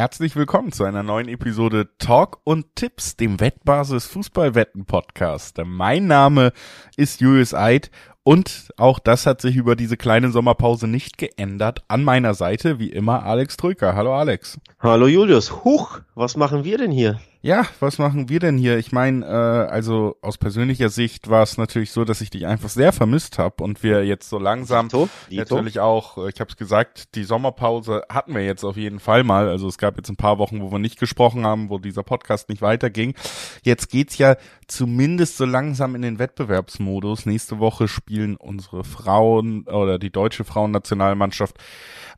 Herzlich willkommen zu einer neuen Episode Talk und Tipps, dem Wettbasis Fußballwetten Podcast. Mein Name ist Julius Eid und auch das hat sich über diese kleine Sommerpause nicht geändert. An meiner Seite wie immer Alex Trücker. Hallo Alex. Hallo Julius. Huch, was machen wir denn hier? Ja, was machen wir denn hier? Ich meine, äh, also aus persönlicher Sicht war es natürlich so, dass ich dich einfach sehr vermisst habe und wir jetzt so langsam Dito, Dito. natürlich auch, äh, ich habe es gesagt, die Sommerpause hatten wir jetzt auf jeden Fall mal. Also es gab jetzt ein paar Wochen, wo wir nicht gesprochen haben, wo dieser Podcast nicht weiterging. Jetzt geht's ja zumindest so langsam in den Wettbewerbsmodus. Nächste Woche spielen unsere Frauen oder die deutsche Frauennationalmannschaft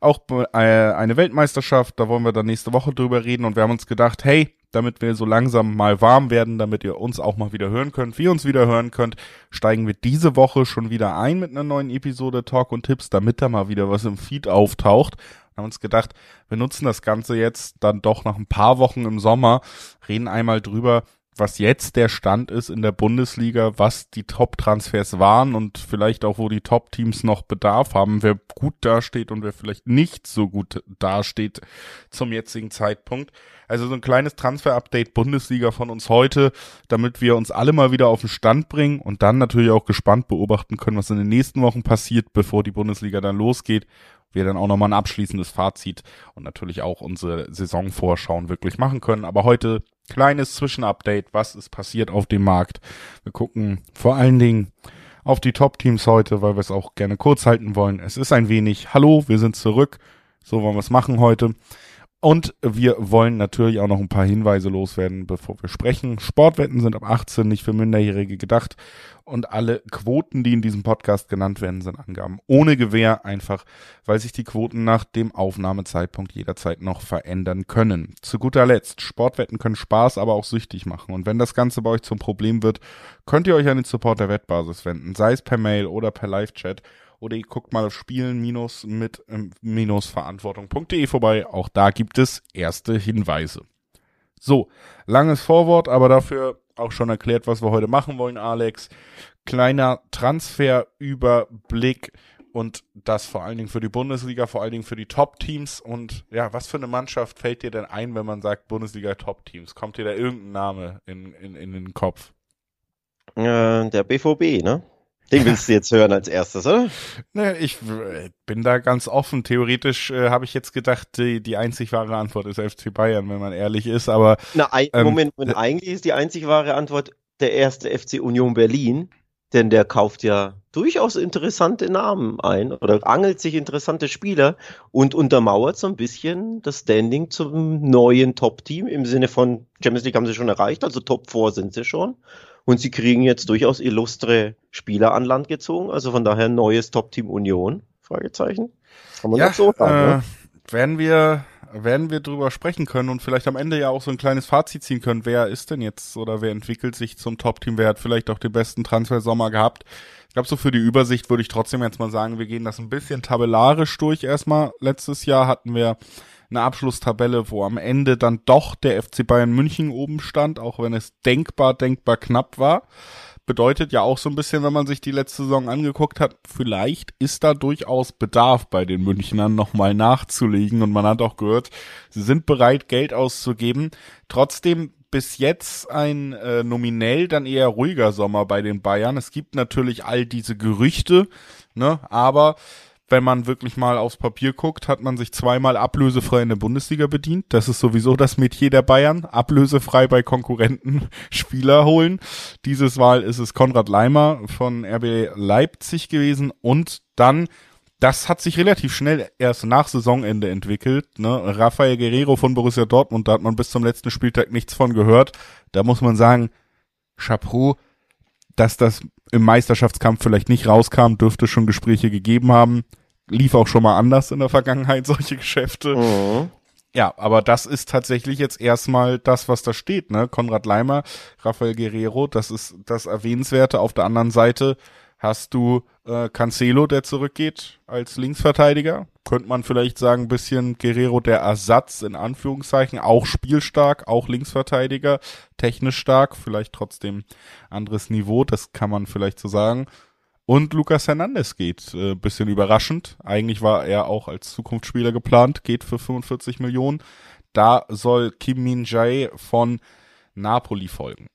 auch äh, eine Weltmeisterschaft. Da wollen wir dann nächste Woche drüber reden und wir haben uns gedacht, hey, damit wir so langsam mal warm werden, damit ihr uns auch mal wieder hören könnt, wir uns wieder hören könnt, steigen wir diese Woche schon wieder ein mit einer neuen Episode Talk und Tipps, damit da mal wieder was im Feed auftaucht. Wir haben uns gedacht, wir nutzen das Ganze jetzt dann doch nach ein paar Wochen im Sommer, reden einmal drüber, was jetzt der Stand ist in der Bundesliga, was die Top-Transfers waren und vielleicht auch, wo die Top-Teams noch Bedarf haben, wer gut dasteht und wer vielleicht nicht so gut dasteht zum jetzigen Zeitpunkt. Also so ein kleines Transfer-Update Bundesliga von uns heute, damit wir uns alle mal wieder auf den Stand bringen und dann natürlich auch gespannt beobachten können, was in den nächsten Wochen passiert, bevor die Bundesliga dann losgeht wir dann auch nochmal ein abschließendes Fazit und natürlich auch unsere Saisonvorschauen wirklich machen können. Aber heute kleines Zwischenupdate, was ist passiert auf dem Markt. Wir gucken vor allen Dingen auf die Top-Teams heute, weil wir es auch gerne kurz halten wollen. Es ist ein wenig, hallo, wir sind zurück. So wollen wir es machen heute. Und wir wollen natürlich auch noch ein paar Hinweise loswerden, bevor wir sprechen. Sportwetten sind ab 18 nicht für Minderjährige gedacht. Und alle Quoten, die in diesem Podcast genannt werden, sind Angaben ohne Gewähr, einfach weil sich die Quoten nach dem Aufnahmezeitpunkt jederzeit noch verändern können. Zu guter Letzt, Sportwetten können Spaß, aber auch süchtig machen. Und wenn das Ganze bei euch zum Problem wird, könnt ihr euch an den Support der Wettbasis wenden, sei es per Mail oder per Live-Chat oder ihr guckt mal auf Spielen minus mit ähm, vorbei. Auch da gibt es erste Hinweise. So, langes Vorwort, aber dafür auch schon erklärt, was wir heute machen wollen, Alex. Kleiner Transferüberblick und das vor allen Dingen für die Bundesliga, vor allen Dingen für die Top-Teams. Und ja, was für eine Mannschaft fällt dir denn ein, wenn man sagt Bundesliga Top-Teams? Kommt dir da irgendein Name in, in, in den Kopf? Äh, der BVB, ne? Den willst du jetzt hören als erstes, oder? Ne, ich äh, bin da ganz offen. Theoretisch äh, habe ich jetzt gedacht, die, die einzig wahre Antwort ist FC Bayern, wenn man ehrlich ist, aber. Na, ein, ähm, Moment, Moment, eigentlich ist die einzig wahre Antwort der erste FC Union Berlin, denn der kauft ja durchaus interessante Namen ein oder angelt sich interessante Spieler und untermauert so ein bisschen das Standing zum neuen Top-Team im Sinne von Champions League haben sie schon erreicht, also Top 4 sind sie schon. Und sie kriegen jetzt durchaus illustre Spieler an Land gezogen. Also von daher neues Top-Team Union. Fragezeichen. Kann man ja, das so sagen, äh, ne? Werden wir, werden wir drüber sprechen können und vielleicht am Ende ja auch so ein kleines Fazit ziehen können. Wer ist denn jetzt oder wer entwickelt sich zum Top-Team? Wer hat vielleicht auch den besten Transfersommer gehabt? Ich glaube, so für die Übersicht würde ich trotzdem jetzt mal sagen, wir gehen das ein bisschen tabellarisch durch erstmal. Letztes Jahr hatten wir eine Abschlusstabelle, wo am Ende dann doch der FC Bayern München oben stand, auch wenn es denkbar, denkbar knapp war. Bedeutet ja auch so ein bisschen, wenn man sich die letzte Saison angeguckt hat, vielleicht ist da durchaus Bedarf bei den Münchnern nochmal nachzulegen und man hat auch gehört, sie sind bereit, Geld auszugeben. Trotzdem bis jetzt ein äh, nominell dann eher ruhiger Sommer bei den Bayern. Es gibt natürlich all diese Gerüchte, ne, aber wenn man wirklich mal aufs Papier guckt, hat man sich zweimal ablösefrei in der Bundesliga bedient. Das ist sowieso das Metier der Bayern. Ablösefrei bei Konkurrenten Spieler holen. Dieses Mal ist es Konrad Leimer von RB Leipzig gewesen und dann das hat sich relativ schnell erst nach Saisonende entwickelt. Ne? Rafael Guerrero von Borussia Dortmund, da hat man bis zum letzten Spieltag nichts von gehört. Da muss man sagen, Chapeau, dass das im Meisterschaftskampf vielleicht nicht rauskam, dürfte schon Gespräche gegeben haben lief auch schon mal anders in der Vergangenheit, solche Geschäfte. Mhm. Ja, aber das ist tatsächlich jetzt erstmal das, was da steht, ne? Konrad Leimer, Rafael Guerrero, das ist das Erwähnenswerte. Auf der anderen Seite hast du äh, Cancelo, der zurückgeht als Linksverteidiger. Könnte man vielleicht sagen, ein bisschen Guerrero der Ersatz, in Anführungszeichen, auch spielstark, auch Linksverteidiger, technisch stark, vielleicht trotzdem anderes Niveau, das kann man vielleicht so sagen. Und Lucas Hernandez geht, äh, bisschen überraschend. Eigentlich war er auch als Zukunftsspieler geplant, geht für 45 Millionen. da soll Kim Min Jae von Napoli folgen.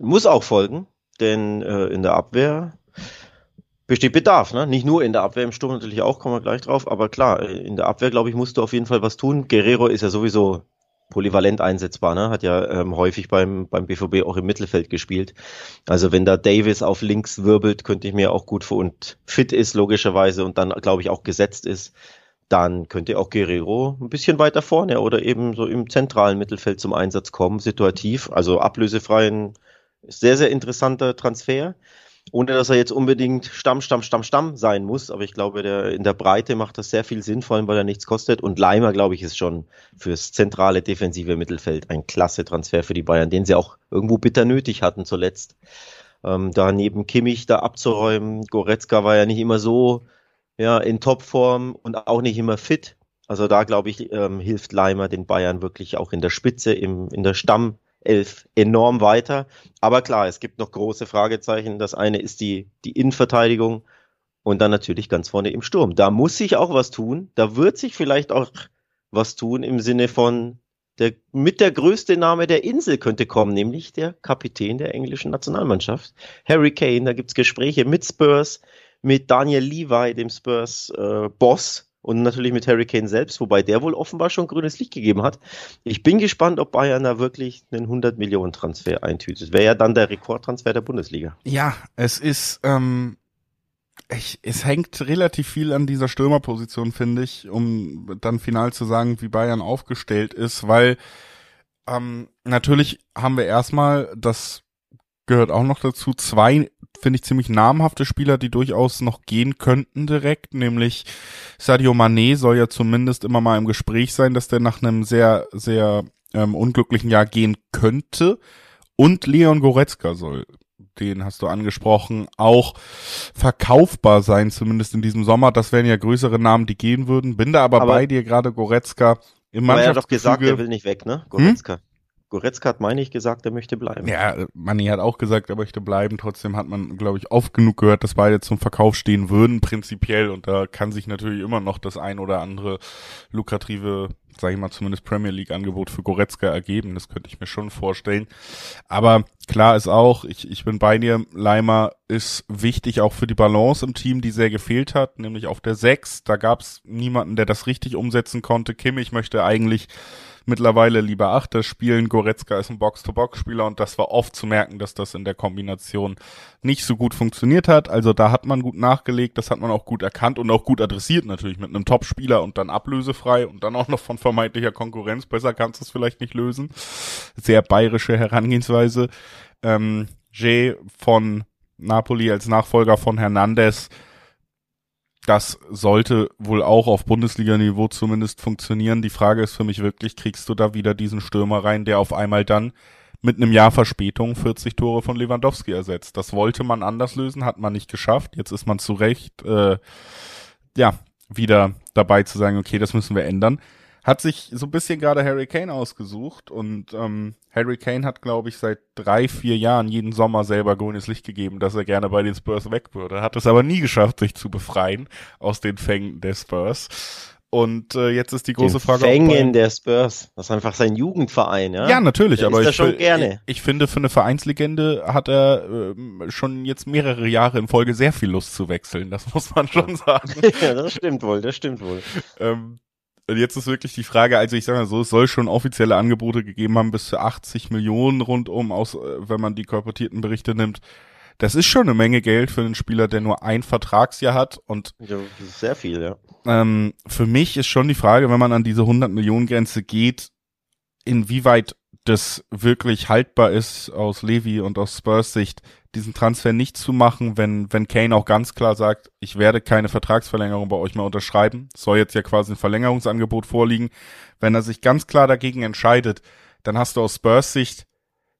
Muss auch folgen, denn äh, in der Abwehr besteht Bedarf, ne? Nicht nur in der Abwehr, im Sturm natürlich auch, kommen wir gleich drauf, aber klar, in der Abwehr, glaube ich, musst du auf jeden Fall was tun. Guerrero ist ja sowieso polyvalent einsetzbar, ne? Hat ja ähm, häufig beim, beim BVB auch im Mittelfeld gespielt. Also wenn da Davis auf links wirbelt, könnte ich mir auch gut vor und fit ist, logischerweise, und dann, glaube ich, auch gesetzt ist, dann könnte auch Guerrero ein bisschen weiter vorne oder eben so im zentralen Mittelfeld zum Einsatz kommen, situativ. Also ablösefreien, sehr, sehr interessanter Transfer ohne dass er jetzt unbedingt Stamm, Stamm, Stamm, Stamm sein muss. Aber ich glaube, der, in der Breite macht das sehr viel Sinn, vor allem weil er nichts kostet. Und Leimer, glaube ich, ist schon fürs zentrale defensive Mittelfeld ein klasse Transfer für die Bayern, den sie auch irgendwo bitter nötig hatten zuletzt. Ähm, da neben Kimmich da abzuräumen. Goretzka war ja nicht immer so ja, in Topform und auch nicht immer fit. Also da, glaube ich, ähm, hilft Leimer den Bayern wirklich auch in der Spitze, im, in der Stamm, elf enorm weiter. Aber klar, es gibt noch große Fragezeichen. Das eine ist die, die Innenverteidigung und dann natürlich ganz vorne im Sturm. Da muss sich auch was tun. Da wird sich vielleicht auch was tun im Sinne von der, mit der größte Name der Insel könnte kommen, nämlich der Kapitän der englischen Nationalmannschaft, Harry Kane. Da gibt's Gespräche mit Spurs, mit Daniel Levi, dem Spurs äh, Boss, und natürlich mit Harry Kane selbst, wobei der wohl offenbar schon grünes Licht gegeben hat. Ich bin gespannt, ob Bayern da wirklich einen 100 Millionen Transfer eintütet. Wäre ja dann der Rekordtransfer der Bundesliga. Ja, es ist, ähm, ich, es hängt relativ viel an dieser Stürmerposition, finde ich, um dann final zu sagen, wie Bayern aufgestellt ist, weil ähm, natürlich haben wir erstmal, das gehört auch noch dazu, zwei finde ich, ziemlich namhafte Spieler, die durchaus noch gehen könnten direkt, nämlich Sadio Mané soll ja zumindest immer mal im Gespräch sein, dass der nach einem sehr, sehr ähm, unglücklichen Jahr gehen könnte. Und Leon Goretzka soll, den hast du angesprochen, auch verkaufbar sein, zumindest in diesem Sommer. Das wären ja größere Namen, die gehen würden. Bin da aber, aber bei dir gerade Goretzka im Aber er hat doch gesagt, er will nicht weg, ne? Goretzka. Hm? Goretzka hat, meine ich, gesagt, er möchte bleiben. Ja, Manni hat auch gesagt, er möchte bleiben. Trotzdem hat man, glaube ich, oft genug gehört, dass beide zum Verkauf stehen würden, prinzipiell. Und da kann sich natürlich immer noch das ein oder andere lukrative, sage ich mal, zumindest Premier League Angebot für Goretzka ergeben. Das könnte ich mir schon vorstellen. Aber klar ist auch, ich, ich bin bei dir, Leimer ist wichtig auch für die Balance im Team, die sehr gefehlt hat, nämlich auf der 6. Da gab es niemanden, der das richtig umsetzen konnte. Kimmich möchte eigentlich mittlerweile lieber Achter spielen. Goretzka ist ein Box-to-Box-Spieler und das war oft zu merken, dass das in der Kombination nicht so gut funktioniert hat. Also da hat man gut nachgelegt, das hat man auch gut erkannt und auch gut adressiert natürlich mit einem Top-Spieler und dann ablösefrei und dann auch noch von vermeintlicher Konkurrenz. Besser kannst du es vielleicht nicht lösen. Sehr bayerische Herangehensweise. Ähm, Jay von Napoli als Nachfolger von Hernandez das sollte wohl auch auf Bundesliga-Niveau zumindest funktionieren. Die Frage ist für mich wirklich, kriegst du da wieder diesen Stürmer rein, der auf einmal dann mit einem Jahr Verspätung 40 Tore von Lewandowski ersetzt. Das wollte man anders lösen, hat man nicht geschafft. Jetzt ist man zu Recht, äh, ja, wieder dabei zu sagen, okay, das müssen wir ändern hat sich so ein bisschen gerade Harry Kane ausgesucht und ähm, Harry Kane hat, glaube ich, seit drei, vier Jahren jeden Sommer selber grünes Licht gegeben, dass er gerne bei den Spurs weg würde. Hat es aber nie geschafft, sich zu befreien aus den Fängen der Spurs. Und äh, jetzt ist die große den Frage. Fängen der Spurs. Das ist einfach sein Jugendverein, ja? Ja, natürlich, der aber ich, schon gerne. Ich, ich, finde, für eine Vereinslegende hat er äh, schon jetzt mehrere Jahre in Folge sehr viel Lust zu wechseln. Das muss man schon sagen. ja, das stimmt wohl, das stimmt wohl. ähm, und jetzt ist wirklich die Frage, also ich sage mal so, es soll schon offizielle Angebote gegeben haben, bis zu 80 Millionen rundum, aus, äh, wenn man die korportierten Berichte nimmt. Das ist schon eine Menge Geld für einen Spieler, der nur ein Vertragsjahr hat und ja, sehr viel, ja. Ähm, für mich ist schon die Frage, wenn man an diese 100 Millionen Grenze geht, inwieweit das wirklich haltbar ist aus Levi und aus Spurs Sicht, diesen Transfer nicht zu machen, wenn, wenn Kane auch ganz klar sagt, ich werde keine Vertragsverlängerung bei euch mehr unterschreiben. soll jetzt ja quasi ein Verlängerungsangebot vorliegen. Wenn er sich ganz klar dagegen entscheidet, dann hast du aus Spurs Sicht,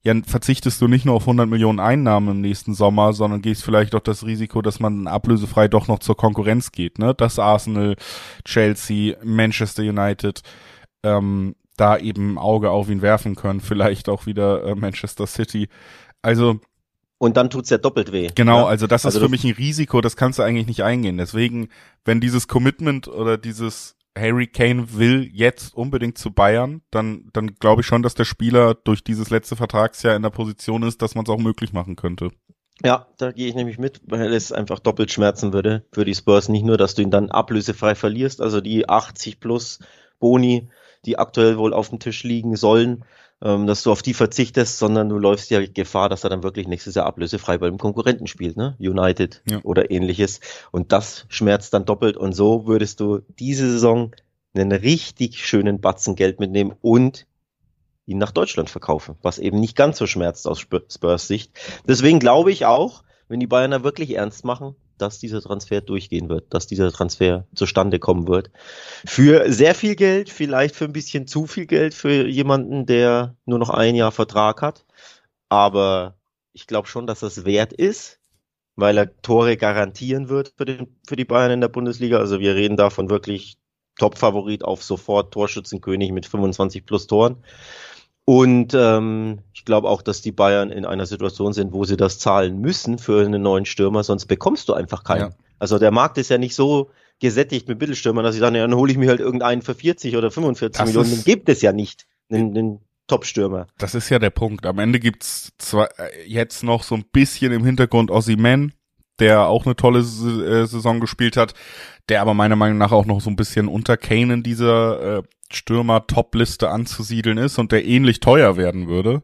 ja, verzichtest du nicht nur auf 100 Millionen Einnahmen im nächsten Sommer, sondern gehst vielleicht auch das Risiko, dass man ablösefrei doch noch zur Konkurrenz geht, ne? Dass Arsenal, Chelsea, Manchester United, ähm, da eben Auge auf ihn werfen können, vielleicht auch wieder äh, Manchester City. Also und dann tut's ja doppelt weh. Genau, ja? also das also ist für mich ein Risiko, das kannst du eigentlich nicht eingehen. Deswegen, wenn dieses Commitment oder dieses Harry Kane will jetzt unbedingt zu Bayern, dann, dann glaube ich schon, dass der Spieler durch dieses letzte Vertragsjahr in der Position ist, dass man es auch möglich machen könnte. Ja, da gehe ich nämlich mit, weil es einfach doppelt schmerzen würde für die Spurs. Nicht nur, dass du ihn dann ablösefrei verlierst, also die 80 plus Boni, die aktuell wohl auf dem Tisch liegen sollen, ähm, dass du auf die verzichtest, sondern du läufst ja Gefahr, dass er dann wirklich nächstes Jahr ablösefrei bei dem Konkurrenten spielt, ne? United ja. oder ähnliches. Und das schmerzt dann doppelt. Und so würdest du diese Saison einen richtig schönen Batzen Geld mitnehmen und ihn nach Deutschland verkaufen, was eben nicht ganz so schmerzt aus Spurs Sicht. Deswegen glaube ich auch, wenn die Bayerner wirklich ernst machen, dass dieser Transfer durchgehen wird, dass dieser Transfer zustande kommen wird. Für sehr viel Geld, vielleicht für ein bisschen zu viel Geld für jemanden, der nur noch ein Jahr Vertrag hat. Aber ich glaube schon, dass das wert ist, weil er Tore garantieren wird für, den, für die Bayern in der Bundesliga. Also wir reden davon wirklich Top-Favorit auf sofort Torschützenkönig mit 25 plus Toren. Und ähm, ich glaube auch, dass die Bayern in einer Situation sind, wo sie das zahlen müssen für einen neuen Stürmer, sonst bekommst du einfach keinen. Ja. Also der Markt ist ja nicht so gesättigt mit Mittelstürmern, dass ich sage, ja, dann hole ich mir halt irgendeinen für 40 oder 45 das Millionen. Den gibt es ja nicht, einen, einen Top-Stürmer. Das ist ja der Punkt. Am Ende gibt's zwar äh, jetzt noch so ein bisschen im Hintergrund Ossiman, der auch eine tolle äh, Saison gespielt hat, der aber meiner Meinung nach auch noch so ein bisschen unter Kane in dieser äh, Stürmer-Top-Liste anzusiedeln ist und der ähnlich teuer werden würde.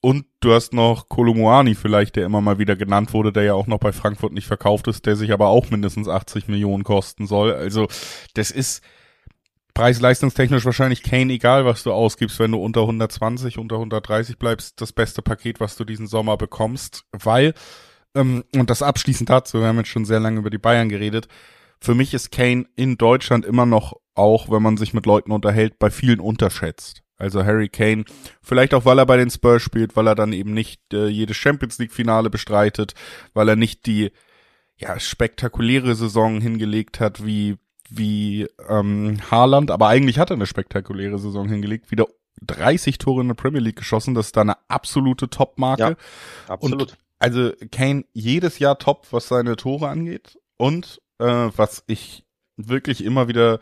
Und du hast noch Kolumuani vielleicht, der immer mal wieder genannt wurde, der ja auch noch bei Frankfurt nicht verkauft ist, der sich aber auch mindestens 80 Millionen kosten soll. Also das ist preis-leistungstechnisch wahrscheinlich Kane, egal was du ausgibst, wenn du unter 120, unter 130 bleibst, das beste Paket, was du diesen Sommer bekommst, weil, ähm, und das abschließend dazu, wir haben jetzt schon sehr lange über die Bayern geredet, für mich ist Kane in Deutschland immer noch, auch wenn man sich mit Leuten unterhält, bei vielen unterschätzt. Also Harry Kane, vielleicht auch, weil er bei den Spurs spielt, weil er dann eben nicht äh, jedes Champions League Finale bestreitet, weil er nicht die ja spektakuläre Saison hingelegt hat wie wie ähm, Haaland, aber eigentlich hat er eine spektakuläre Saison hingelegt, wieder 30 Tore in der Premier League geschossen, das ist da eine absolute Top-Marke. Ja, absolut. Und also Kane jedes Jahr top, was seine Tore angeht und äh, was ich wirklich immer wieder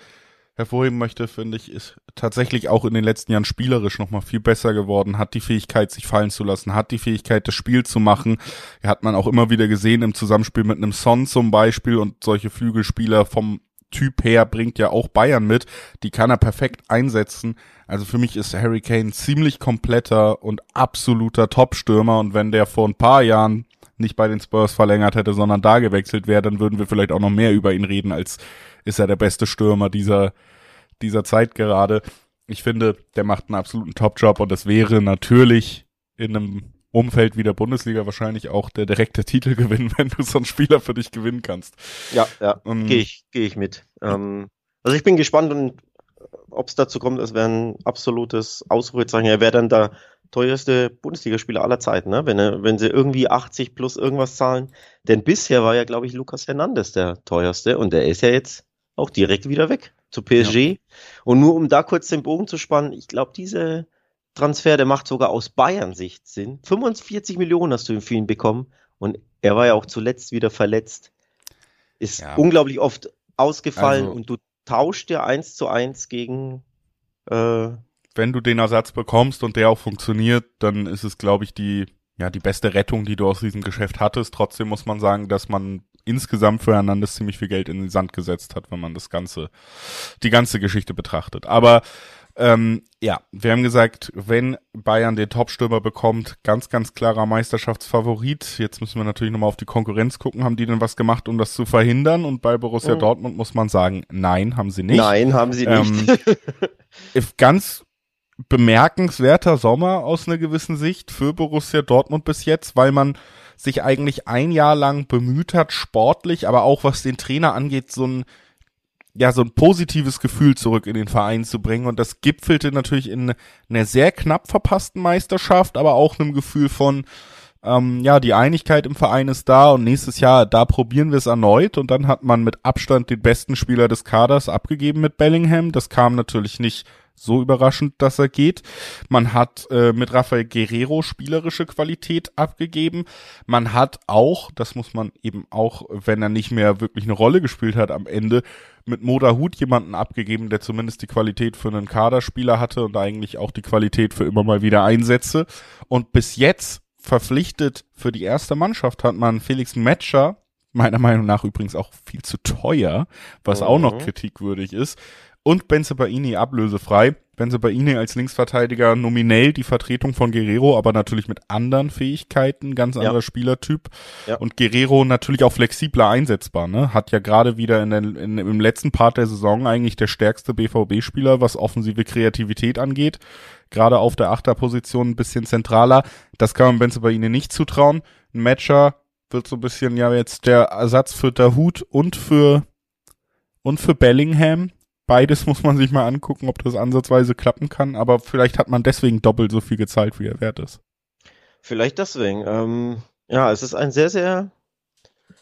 hervorheben möchte, finde ich, ist tatsächlich auch in den letzten Jahren spielerisch nochmal viel besser geworden, hat die Fähigkeit, sich fallen zu lassen, hat die Fähigkeit, das Spiel zu machen. Hat man auch immer wieder gesehen im Zusammenspiel mit einem Son zum Beispiel und solche Flügelspieler vom Typ her bringt ja auch Bayern mit. Die kann er perfekt einsetzen. Also für mich ist Harry Kane ziemlich kompletter und absoluter Top-Stürmer und wenn der vor ein paar Jahren nicht bei den Spurs verlängert hätte, sondern da gewechselt wäre, dann würden wir vielleicht auch noch mehr über ihn reden, als ist er der beste Stürmer dieser, dieser Zeit gerade. Ich finde, der macht einen absoluten Top-Job und das wäre natürlich in einem Umfeld wie der Bundesliga wahrscheinlich auch der direkte Titelgewinn, wenn du so einen Spieler für dich gewinnen kannst. Ja, ja, ähm, gehe ich, geh ich mit. Ähm, also ich bin gespannt und ob es dazu kommt, es wäre ein absolutes Ausrufezeichen. Er wäre dann da teuerste Bundesligaspieler aller Zeiten, ne? wenn, er, wenn sie irgendwie 80 plus irgendwas zahlen. Denn bisher war ja, glaube ich, Lukas Hernandez der teuerste und der ist ja jetzt auch direkt wieder weg zu PSG. Ja. Und nur um da kurz den Bogen zu spannen, ich glaube, diese Transfer, der macht sogar aus Bayern-Sicht Sinn. 45 Millionen hast du für ihn bekommen und er war ja auch zuletzt wieder verletzt. Ist ja. unglaublich oft ausgefallen also, und du tauscht ja eins zu eins gegen äh, wenn du den Ersatz bekommst und der auch funktioniert, dann ist es, glaube ich, die, ja, die beste Rettung, die du aus diesem Geschäft hattest. Trotzdem muss man sagen, dass man insgesamt für Hernandez ziemlich viel Geld in den Sand gesetzt hat, wenn man das ganze, die ganze Geschichte betrachtet. Aber ähm, ja, wir haben gesagt, wenn Bayern den Topstürmer bekommt, ganz, ganz klarer Meisterschaftsfavorit. Jetzt müssen wir natürlich nochmal auf die Konkurrenz gucken. Haben die denn was gemacht, um das zu verhindern? Und bei Borussia mhm. Dortmund muss man sagen, nein, haben sie nicht. Nein, haben sie nicht. Ähm, ganz bemerkenswerter Sommer aus einer gewissen Sicht für Borussia Dortmund bis jetzt, weil man sich eigentlich ein Jahr lang bemüht hat, sportlich, aber auch was den Trainer angeht, so ein ja, so ein positives Gefühl zurück in den Verein zu bringen. Und das gipfelte natürlich in einer sehr knapp verpassten Meisterschaft, aber auch einem Gefühl von, ähm, ja, die Einigkeit im Verein ist da und nächstes Jahr, da probieren wir es erneut. Und dann hat man mit Abstand den besten Spieler des Kaders abgegeben mit Bellingham. Das kam natürlich nicht so überraschend, dass er geht. Man hat äh, mit Rafael Guerrero spielerische Qualität abgegeben. Man hat auch, das muss man eben auch, wenn er nicht mehr wirklich eine Rolle gespielt hat am Ende, mit Moda Hut jemanden abgegeben, der zumindest die Qualität für einen Kaderspieler hatte und eigentlich auch die Qualität für immer mal wieder Einsätze. Und bis jetzt verpflichtet für die erste Mannschaft hat man Felix Metscher, meiner Meinung nach übrigens auch viel zu teuer, was mhm. auch noch mhm. kritikwürdig ist, und Benzebaini ablösefrei. Benzebaini als Linksverteidiger nominell die Vertretung von Guerrero, aber natürlich mit anderen Fähigkeiten, ganz anderer ja. Spielertyp. Ja. Und Guerrero natürlich auch flexibler einsetzbar, ne? Hat ja gerade wieder in den, in, im letzten Part der Saison eigentlich der stärkste BVB-Spieler, was offensive Kreativität angeht. Gerade auf der Achterposition ein bisschen zentraler. Das kann man Benzebaini nicht zutrauen. Ein Matcher wird so ein bisschen ja jetzt der Ersatz für Dahut und für und für Bellingham beides muss man sich mal angucken, ob das ansatzweise klappen kann, aber vielleicht hat man deswegen doppelt so viel gezahlt, wie er wert ist. Vielleicht deswegen. Ähm, ja, es ist ein sehr, sehr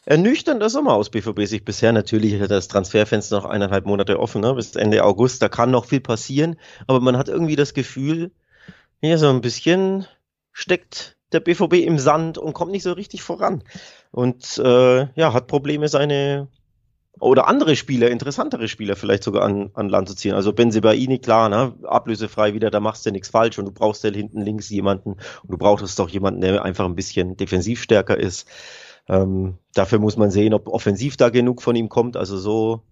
ernüchternder Sommer aus BVB sich bisher. Natürlich hat das Transferfenster noch eineinhalb Monate offen, ne? bis Ende August. Da kann noch viel passieren, aber man hat irgendwie das Gefühl, hier so ein bisschen steckt der BVB im Sand und kommt nicht so richtig voran. Und äh, ja, hat Probleme, seine oder andere Spieler, interessantere Spieler vielleicht sogar an, an Land zu ziehen. Also Benzebaini, klar, ne, ablösefrei wieder, da machst du nichts falsch und du brauchst ja hinten links jemanden und du brauchst doch jemanden, der einfach ein bisschen defensiv stärker ist. Ähm, dafür muss man sehen, ob offensiv da genug von ihm kommt. Also so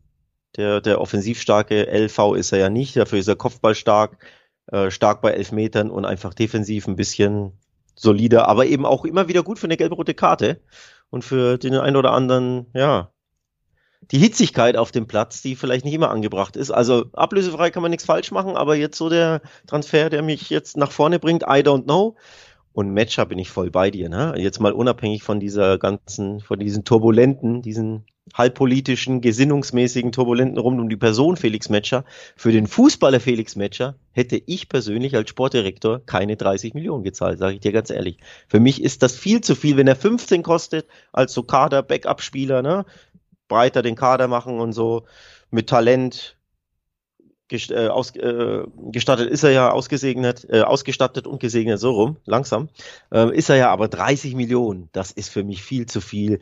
der, der offensivstarke LV ist er ja nicht, dafür ist er kopfballstark, äh, stark bei Elfmetern und einfach defensiv ein bisschen solider, aber eben auch immer wieder gut für eine gelb-rote Karte und für den einen oder anderen, ja, die Hitzigkeit auf dem Platz, die vielleicht nicht immer angebracht ist. Also ablösefrei kann man nichts falsch machen, aber jetzt so der Transfer, der mich jetzt nach vorne bringt, I don't know. Und Matcher bin ich voll bei dir, ne? Jetzt mal unabhängig von dieser ganzen, von diesen turbulenten, diesen halbpolitischen, gesinnungsmäßigen Turbulenten rund um die Person Felix Metscher. Für den Fußballer Felix Metscher hätte ich persönlich als Sportdirektor keine 30 Millionen gezahlt, sage ich dir ganz ehrlich. Für mich ist das viel zu viel, wenn er 15 kostet als so Kader-Backup-Spieler, ne? Breiter den Kader machen und so mit Talent gest, äh, aus, äh, gestattet ist er ja ausgesegnet, äh, ausgestattet und gesegnet so rum, langsam. Äh, ist er ja aber 30 Millionen, das ist für mich viel zu viel.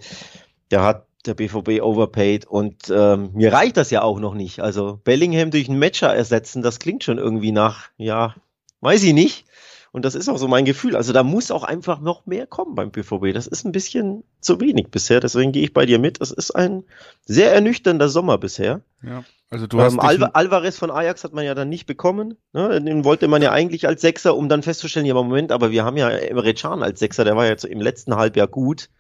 Der hat der BVB overpaid und ähm, mir reicht das ja auch noch nicht. Also Bellingham durch einen Matcher ersetzen, das klingt schon irgendwie nach, ja, weiß ich nicht. Und das ist auch so mein Gefühl. Also da muss auch einfach noch mehr kommen beim BVB. Das ist ein bisschen zu wenig bisher. Deswegen gehe ich bei dir mit. Es ist ein sehr ernüchternder Sommer bisher. Ja. Also du hast ähm, Al Alvarez von Ajax hat man ja dann nicht bekommen. Ne? Den wollte man ja eigentlich als Sechser, um dann festzustellen, ja, Moment, aber wir haben ja Emre Can als Sechser, der war ja im letzten Halbjahr gut.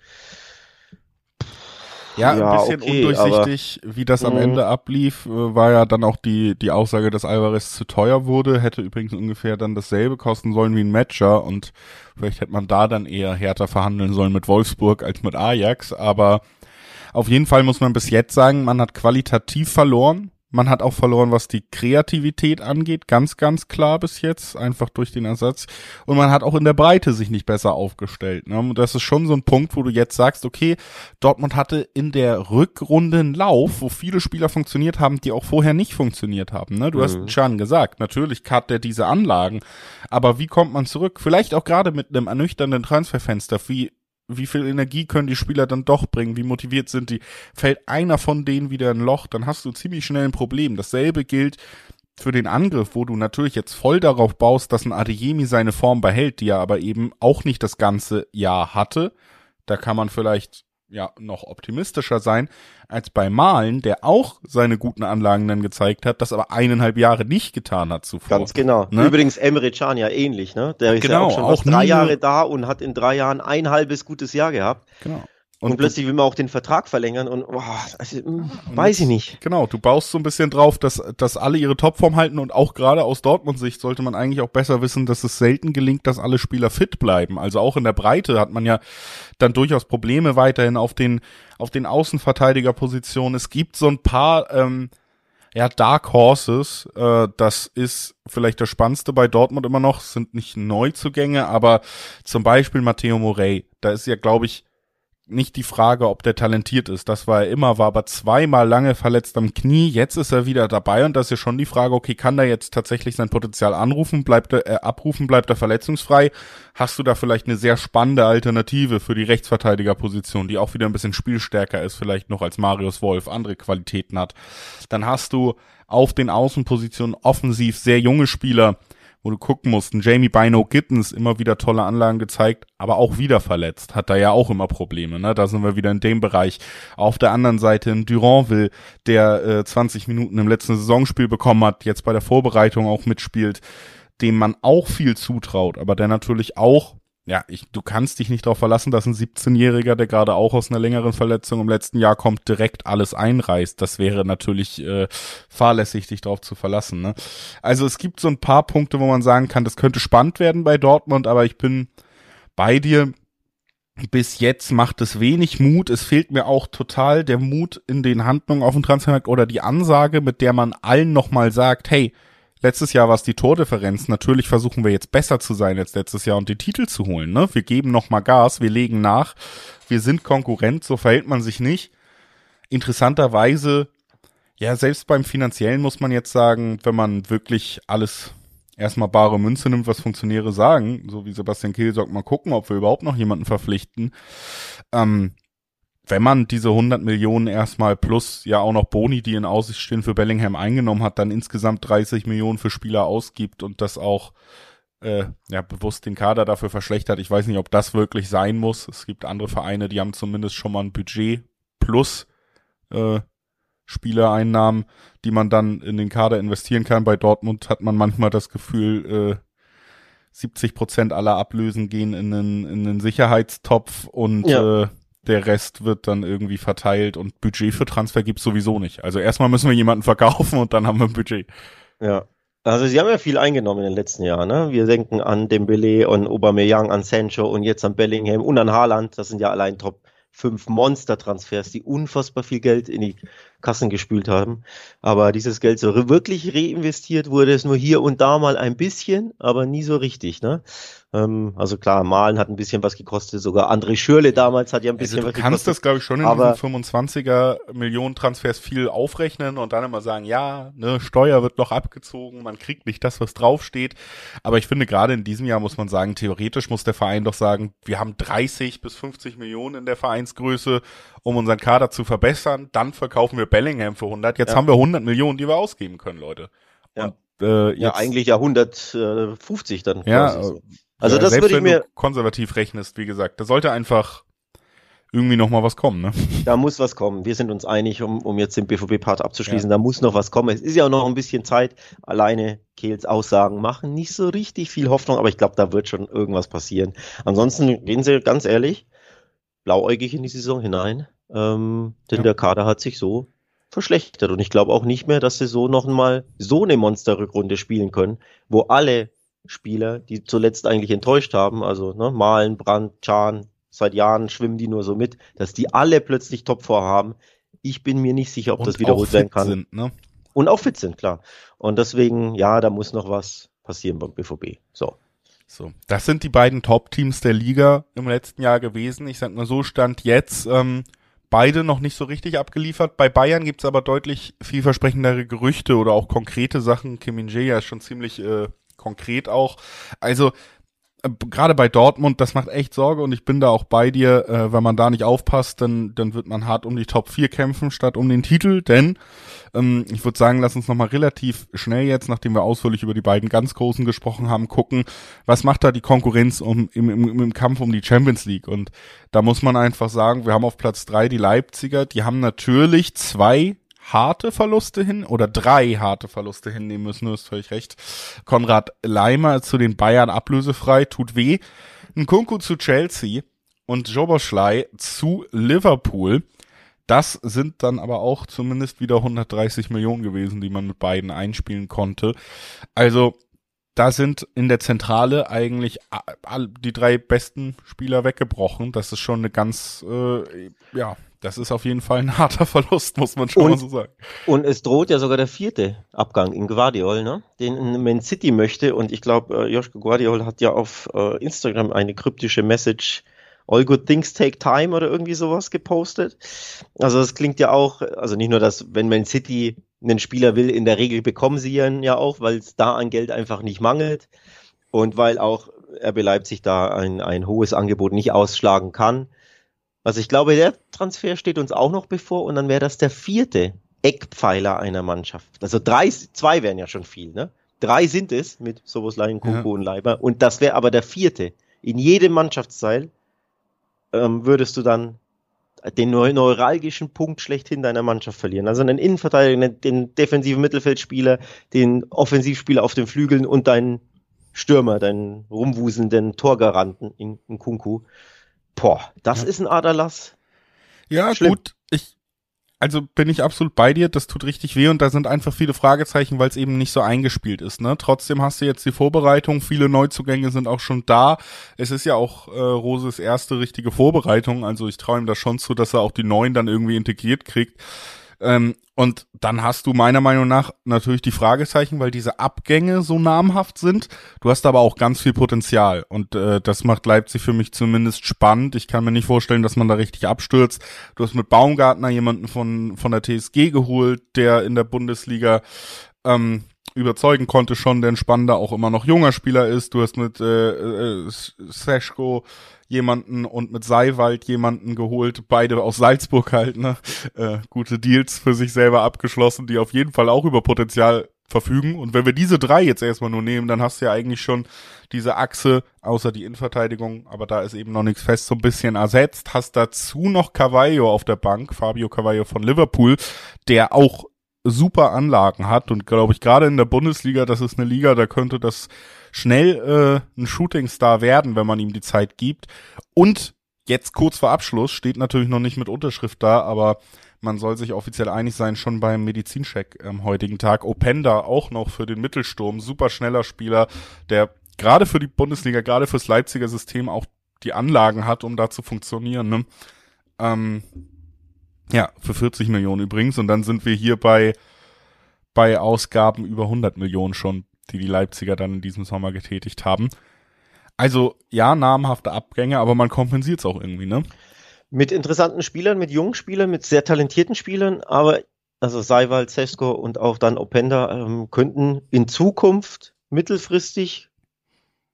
Ja, ja ein bisschen okay, undurchsichtig, wie das am Ende ablief, äh, war ja dann auch die, die Aussage, dass Alvarez zu teuer wurde, hätte übrigens ungefähr dann dasselbe kosten sollen wie ein Matcher und vielleicht hätte man da dann eher härter verhandeln sollen mit Wolfsburg als mit Ajax, aber auf jeden Fall muss man bis jetzt sagen, man hat qualitativ verloren. Man hat auch verloren, was die Kreativität angeht, ganz, ganz klar bis jetzt, einfach durch den Ersatz. Und man hat auch in der Breite sich nicht besser aufgestellt. Ne? Und das ist schon so ein Punkt, wo du jetzt sagst, okay, Dortmund hatte in der Rückrunde einen Lauf, wo viele Spieler funktioniert haben, die auch vorher nicht funktioniert haben. Ne? Du mhm. hast schon gesagt, natürlich hat der diese Anlagen, aber wie kommt man zurück? Vielleicht auch gerade mit einem ernüchternden Transferfenster, wie wie viel Energie können die Spieler dann doch bringen, wie motiviert sind die. Fällt einer von denen wieder ein Loch, dann hast du ziemlich schnell ein Problem. Dasselbe gilt für den Angriff, wo du natürlich jetzt voll darauf baust, dass ein Adeyemi seine Form behält, die er aber eben auch nicht das ganze Jahr hatte. Da kann man vielleicht ja noch optimistischer sein als bei Malen, der auch seine guten Anlagen dann gezeigt hat, das aber eineinhalb Jahre nicht getan hat zuvor. Ganz genau. Ne? Übrigens Emre Can ja ähnlich, ne? Der ist genau, ja auch schon auch drei Jahre da und hat in drei Jahren ein halbes gutes Jahr gehabt. Genau. Und, und plötzlich will man auch den Vertrag verlängern und oh, also, hm, weiß ich nicht. Genau, du baust so ein bisschen drauf, dass, dass alle ihre Topform halten und auch gerade aus Dortmund Sicht sollte man eigentlich auch besser wissen, dass es selten gelingt, dass alle Spieler fit bleiben. Also auch in der Breite hat man ja dann durchaus Probleme weiterhin auf den, auf den Außenverteidigerpositionen. Es gibt so ein paar, ähm, ja, Dark Horses, äh, das ist vielleicht das Spannendste bei Dortmund immer noch, sind nicht Neuzugänge, aber zum Beispiel Matteo Morey, da ist ja, glaube ich, nicht die Frage, ob der talentiert ist. Das war er immer, war aber zweimal lange verletzt am Knie. Jetzt ist er wieder dabei und das ist ja schon die Frage, okay, kann er jetzt tatsächlich sein Potenzial anrufen, bleibt er, äh, abrufen, bleibt er verletzungsfrei? Hast du da vielleicht eine sehr spannende Alternative für die Rechtsverteidigerposition, die auch wieder ein bisschen spielstärker ist, vielleicht noch als Marius Wolf, andere Qualitäten hat? Dann hast du auf den Außenpositionen offensiv sehr junge Spieler, wo du gucken musst. Ein Jamie Bino Gittens immer wieder tolle Anlagen gezeigt, aber auch wieder verletzt. Hat da ja auch immer Probleme, ne? Da sind wir wieder in dem Bereich. Auf der anderen Seite ein Duranville, der äh, 20 Minuten im letzten Saisonspiel bekommen hat, jetzt bei der Vorbereitung auch mitspielt, dem man auch viel zutraut, aber der natürlich auch ja, ich, du kannst dich nicht darauf verlassen, dass ein 17-Jähriger, der gerade auch aus einer längeren Verletzung im letzten Jahr kommt, direkt alles einreißt. Das wäre natürlich äh, fahrlässig, dich darauf zu verlassen. Ne? Also es gibt so ein paar Punkte, wo man sagen kann, das könnte spannend werden bei Dortmund, aber ich bin bei dir. Bis jetzt macht es wenig Mut. Es fehlt mir auch total der Mut in den Handlungen auf dem Transfermarkt oder die Ansage, mit der man allen nochmal sagt, hey, Letztes Jahr war es die Tordifferenz. Natürlich versuchen wir jetzt besser zu sein als letztes Jahr und die Titel zu holen. Ne? Wir geben noch mal Gas, wir legen nach. Wir sind Konkurrent, so verhält man sich nicht. Interessanterweise, ja, selbst beim Finanziellen muss man jetzt sagen, wenn man wirklich alles erstmal bare Münze nimmt, was Funktionäre sagen, so wie Sebastian Kehl sagt, mal gucken, ob wir überhaupt noch jemanden verpflichten. Ähm, wenn man diese 100 Millionen erstmal plus ja auch noch Boni, die in Aussicht stehen für Bellingham eingenommen hat, dann insgesamt 30 Millionen für Spieler ausgibt und das auch äh, ja bewusst den Kader dafür verschlechtert. Ich weiß nicht, ob das wirklich sein muss. Es gibt andere Vereine, die haben zumindest schon mal ein Budget plus äh, Spielereinnahmen, die man dann in den Kader investieren kann. Bei Dortmund hat man manchmal das Gefühl, äh, 70 Prozent aller Ablösen gehen in einen, in einen Sicherheitstopf und ja. äh, der Rest wird dann irgendwie verteilt und Budget für Transfer gibt's sowieso nicht. Also erstmal müssen wir jemanden verkaufen und dann haben wir ein Budget. Ja. Also sie haben ja viel eingenommen in den letzten Jahren. Ne? Wir denken an Dembele und Aubameyang, an Sancho und jetzt an Bellingham und an Haaland. Das sind ja allein Top 5 Monster-Transfers, die unfassbar viel Geld in die Kassen gespült haben. Aber dieses Geld so wirklich reinvestiert wurde es nur hier und da mal ein bisschen, aber nie so richtig. Ne? Ähm, also klar, Malen hat ein bisschen was gekostet, sogar André Schürle damals hat ja ein also bisschen also du was kannst das, glaube ich, schon in aber, diesen 25er Millionen Transfers viel aufrechnen und dann immer sagen, ja, ne, Steuer wird noch abgezogen, man kriegt nicht das, was draufsteht. Aber ich finde, gerade in diesem Jahr muss man sagen, theoretisch muss der Verein doch sagen, wir haben 30 bis 50 Millionen in der Vereinsgröße, um unseren Kader zu verbessern. Dann verkaufen wir Bellingham für 100. Jetzt ja. haben wir 100 Millionen, die wir ausgeben können, Leute. Ja. Äh, jetzt, ja, eigentlich ja 150 dann. Ja, quasi. Also ja, das würde ich mir konservativ rechnest, wie gesagt, da sollte einfach irgendwie noch mal was kommen, ne? Da muss was kommen. Wir sind uns einig, um, um jetzt den BVB-Part abzuschließen. Ja. Da muss noch was kommen. Es ist ja auch noch ein bisschen Zeit. Alleine Kehls Aussagen machen nicht so richtig viel Hoffnung, aber ich glaube, da wird schon irgendwas passieren. Ansonsten gehen Sie ganz ehrlich blauäugig in die Saison hinein, ähm, denn ja. der Kader hat sich so verschlechtert und ich glaube auch nicht mehr, dass sie so noch mal so eine Monsterrückrunde spielen können, wo alle Spieler, die zuletzt eigentlich enttäuscht haben, also ne, Malen, Brandt, Chan, seit Jahren schwimmen die nur so mit, dass die alle plötzlich Top vorhaben. Ich bin mir nicht sicher, ob Und das wiederholt werden kann. Sind, ne? Und auch fit sind, klar. Und deswegen, ja, da muss noch was passieren beim BVB. So. So, das sind die beiden Top-Teams der Liga im letzten Jahr gewesen. Ich sag mal so, stand jetzt ähm, beide noch nicht so richtig abgeliefert. Bei Bayern gibt's aber deutlich vielversprechendere Gerüchte oder auch konkrete Sachen. Kim Jae ist schon ziemlich äh, konkret auch. Also gerade bei Dortmund, das macht echt Sorge und ich bin da auch bei dir, äh, wenn man da nicht aufpasst, dann, dann wird man hart um die Top 4 kämpfen statt um den Titel, denn ähm, ich würde sagen, lass uns nochmal relativ schnell jetzt, nachdem wir ausführlich über die beiden ganz Großen gesprochen haben, gucken, was macht da die Konkurrenz um, im, im, im Kampf um die Champions League? Und da muss man einfach sagen, wir haben auf Platz drei die Leipziger, die haben natürlich zwei harte Verluste hin oder drei harte Verluste hinnehmen müssen, du hast völlig recht. Konrad Leimer zu den Bayern ablösefrei, tut weh. Ein Kunku zu Chelsea und Joboschlei zu Liverpool. Das sind dann aber auch zumindest wieder 130 Millionen gewesen, die man mit beiden einspielen konnte. Also da sind in der Zentrale eigentlich die drei besten Spieler weggebrochen. Das ist schon eine ganz, äh, ja, das ist auf jeden Fall ein harter Verlust, muss man schon und, mal so sagen. Und es droht ja sogar der vierte Abgang in Guardiol, ne? den Man City möchte. Und ich glaube, äh, Joschko Guardiol hat ja auf äh, Instagram eine kryptische Message All Good Things Take Time oder irgendwie sowas gepostet. Also das klingt ja auch, also nicht nur, dass wenn Man City einen Spieler will, in der Regel bekommen sie ihn ja auch, weil es da an Geld einfach nicht mangelt und weil auch RB Leipzig da ein, ein hohes Angebot nicht ausschlagen kann. Also ich glaube, der Transfer steht uns auch noch bevor und dann wäre das der vierte Eckpfeiler einer Mannschaft. Also drei, zwei wären ja schon viel, ne? Drei sind es mit Soboslai, Kunku ja. und Leiber und das wäre aber der vierte. In jedem Mannschaftsteil ähm, würdest du dann den neuralgischen Punkt schlechthin deiner Mannschaft verlieren. Also einen Innenverteidiger, den defensiven Mittelfeldspieler, den Offensivspieler auf den Flügeln und deinen Stürmer, deinen rumwuselnden Torgaranten in, in Kunku. Boah, das ja. ist ein Aderlass. Ja, Schlimm. gut. Also bin ich absolut bei dir, das tut richtig weh und da sind einfach viele Fragezeichen, weil es eben nicht so eingespielt ist. Ne? Trotzdem hast du jetzt die Vorbereitung, viele Neuzugänge sind auch schon da. Es ist ja auch äh, Roses erste richtige Vorbereitung, also ich traue ihm das schon zu, dass er auch die neuen dann irgendwie integriert kriegt. Ähm, und dann hast du meiner Meinung nach natürlich die Fragezeichen, weil diese Abgänge so namhaft sind. Du hast aber auch ganz viel Potenzial und äh, das macht Leipzig für mich zumindest spannend. Ich kann mir nicht vorstellen, dass man da richtig abstürzt. Du hast mit Baumgartner jemanden von von der TSG geholt, der in der Bundesliga ähm, überzeugen konnte schon, der ein spannender, auch immer noch junger Spieler ist. Du hast mit äh, äh, Seschko jemanden und mit Seiwald jemanden geholt, beide aus Salzburg halt, ne? Äh, gute Deals für sich selber abgeschlossen, die auf jeden Fall auch über Potenzial verfügen. Und wenn wir diese drei jetzt erstmal nur nehmen, dann hast du ja eigentlich schon diese Achse, außer die Innenverteidigung, aber da ist eben noch nichts fest, so ein bisschen ersetzt. Hast dazu noch Cavallo auf der Bank, Fabio Cavallo von Liverpool, der auch super Anlagen hat und glaube ich gerade in der Bundesliga, das ist eine Liga, da könnte das schnell äh, ein Shootingstar werden, wenn man ihm die Zeit gibt. Und jetzt kurz vor Abschluss steht natürlich noch nicht mit Unterschrift da, aber man soll sich offiziell einig sein, schon beim Medizincheck am heutigen Tag. Openda auch noch für den Mittelsturm, super schneller Spieler, der gerade für die Bundesliga, gerade fürs Leipziger System auch die Anlagen hat, um da zu funktionieren. Ne? Ähm, ja, für 40 Millionen übrigens. Und dann sind wir hier bei, bei Ausgaben über 100 Millionen schon die die Leipziger dann in diesem Sommer getätigt haben. Also ja, namhafte Abgänge, aber man kompensiert es auch irgendwie, ne? Mit interessanten Spielern, mit jungen Spielern, mit sehr talentierten Spielern, aber also Seiwald, Sesko und auch dann Openda ähm, könnten in Zukunft mittelfristig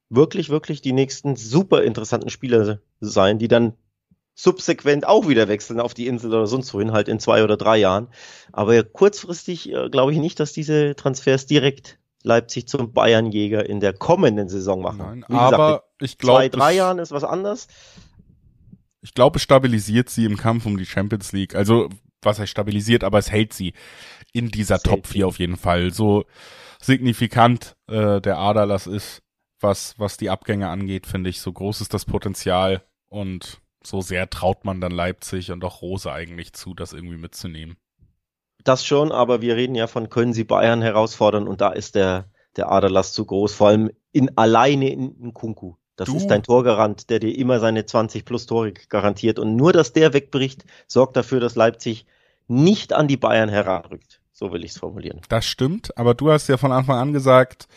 wirklich, wirklich die nächsten super interessanten Spieler sein, die dann subsequent auch wieder wechseln auf die Insel oder sonst wohin, halt in zwei oder drei Jahren. Aber kurzfristig äh, glaube ich nicht, dass diese Transfers direkt Leipzig zum Bayernjäger in der kommenden Saison machen. Nein, Wie aber gesagt, ich glaube, zwei, drei Jahren ist was anderes. Ich glaube, es stabilisiert sie im Kampf um die Champions League. Also, was heißt stabilisiert, aber es hält sie in dieser das Top 4 auf jeden Fall. So signifikant äh, der Aderlass ist, was, was die Abgänge angeht, finde ich. So groß ist das Potenzial und so sehr traut man dann Leipzig und auch Rose eigentlich zu, das irgendwie mitzunehmen. Das schon, aber wir reden ja von, können sie Bayern herausfordern und da ist der, der Aderlass zu groß, vor allem in alleine in, in Kunku. Das du. ist dein Torgarant, der dir immer seine 20 plus Tore garantiert. Und nur, dass der wegbricht, sorgt dafür, dass Leipzig nicht an die Bayern heranrückt. So will ich es formulieren. Das stimmt, aber du hast ja von Anfang an gesagt,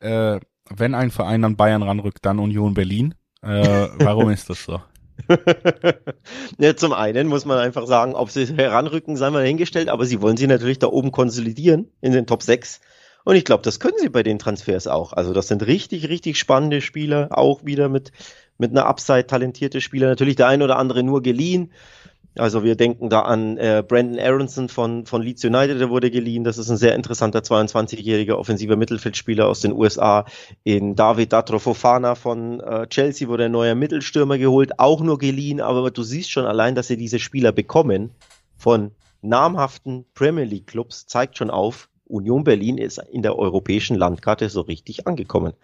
äh, wenn ein Verein an Bayern ranrückt, dann Union Berlin. Äh, warum ist das so? ja, zum einen muss man einfach sagen, ob sie heranrücken, sei mal hingestellt, aber sie wollen sie natürlich da oben konsolidieren in den Top 6. Und ich glaube, das können sie bei den Transfers auch. Also das sind richtig, richtig spannende Spieler, auch wieder mit, mit einer Upside talentierte Spieler. Natürlich der ein oder andere nur geliehen. Also wir denken da an äh, Brandon Aronson von, von Leeds United, der wurde geliehen. Das ist ein sehr interessanter 22-jähriger offensiver Mittelfeldspieler aus den USA. In David Datro Fofana von äh, Chelsea wurde ein neuer Mittelstürmer geholt, auch nur geliehen. Aber du siehst schon allein, dass sie diese Spieler bekommen von namhaften Premier League Clubs, zeigt schon auf, Union Berlin ist in der europäischen Landkarte so richtig angekommen.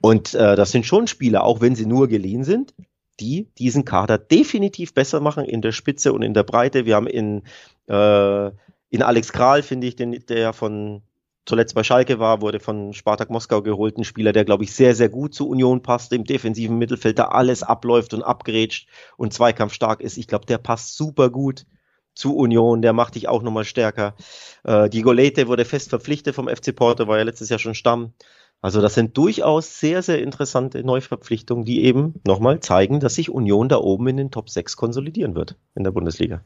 Und äh, das sind schon Spieler, auch wenn sie nur geliehen sind, die diesen Kader definitiv besser machen in der Spitze und in der Breite. Wir haben in, äh, in Alex Kral, finde ich, den, der von zuletzt bei Schalke war, wurde von Spartak Moskau geholt, ein Spieler, der, glaube ich, sehr, sehr gut zur Union passt, im defensiven Mittelfeld da alles abläuft und abgrätscht und zweikampfstark ist. Ich glaube, der passt super gut zu Union, der macht dich auch nochmal stärker. Äh, die Golete wurde fest verpflichtet vom FC Porto, war ja letztes Jahr schon Stamm. Also das sind durchaus sehr, sehr interessante Neuverpflichtungen, die eben nochmal zeigen, dass sich Union da oben in den Top 6 konsolidieren wird in der Bundesliga.